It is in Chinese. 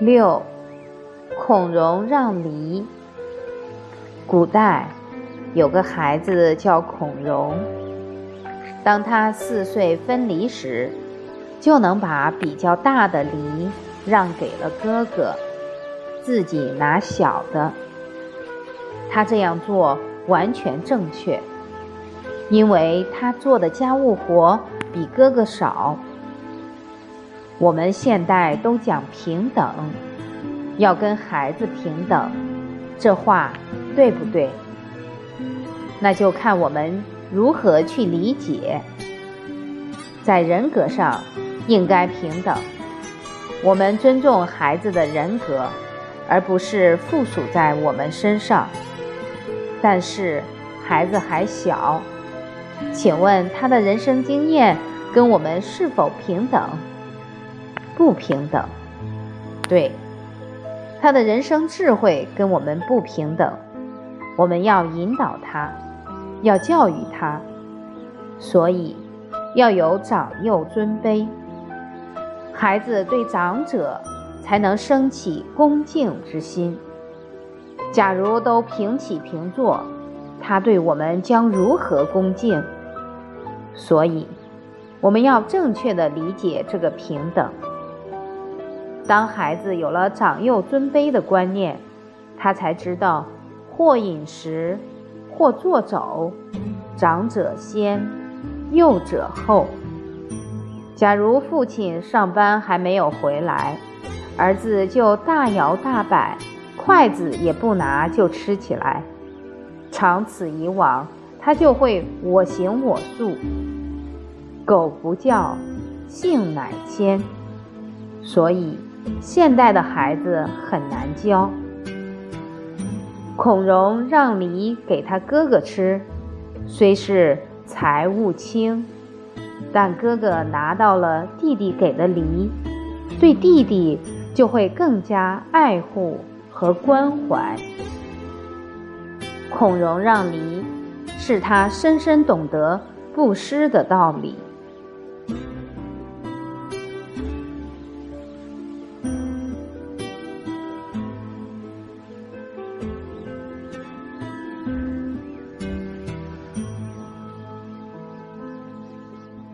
六，孔融让梨。古代有个孩子叫孔融，当他四岁分离时，就能把比较大的梨让给了哥哥，自己拿小的。他这样做完全正确，因为他做的家务活比哥哥少。我们现代都讲平等，要跟孩子平等，这话对不对？那就看我们如何去理解。在人格上应该平等，我们尊重孩子的人格，而不是附属在我们身上。但是孩子还小，请问他的人生经验跟我们是否平等？不平等，对，他的人生智慧跟我们不平等，我们要引导他，要教育他，所以要有长幼尊卑，孩子对长者才能升起恭敬之心。假如都平起平坐，他对我们将如何恭敬？所以，我们要正确的理解这个平等。当孩子有了长幼尊卑的观念，他才知道或饮食，或坐走，长者先，幼者后。假如父亲上班还没有回来，儿子就大摇大摆，筷子也不拿就吃起来，长此以往，他就会我行我素。狗不叫，性乃迁，所以。现代的孩子很难教。孔融让梨给他哥哥吃，虽是财物轻，但哥哥拿到了弟弟给的梨，对弟弟就会更加爱护和关怀。孔融让梨，是他深深懂得布施的道理。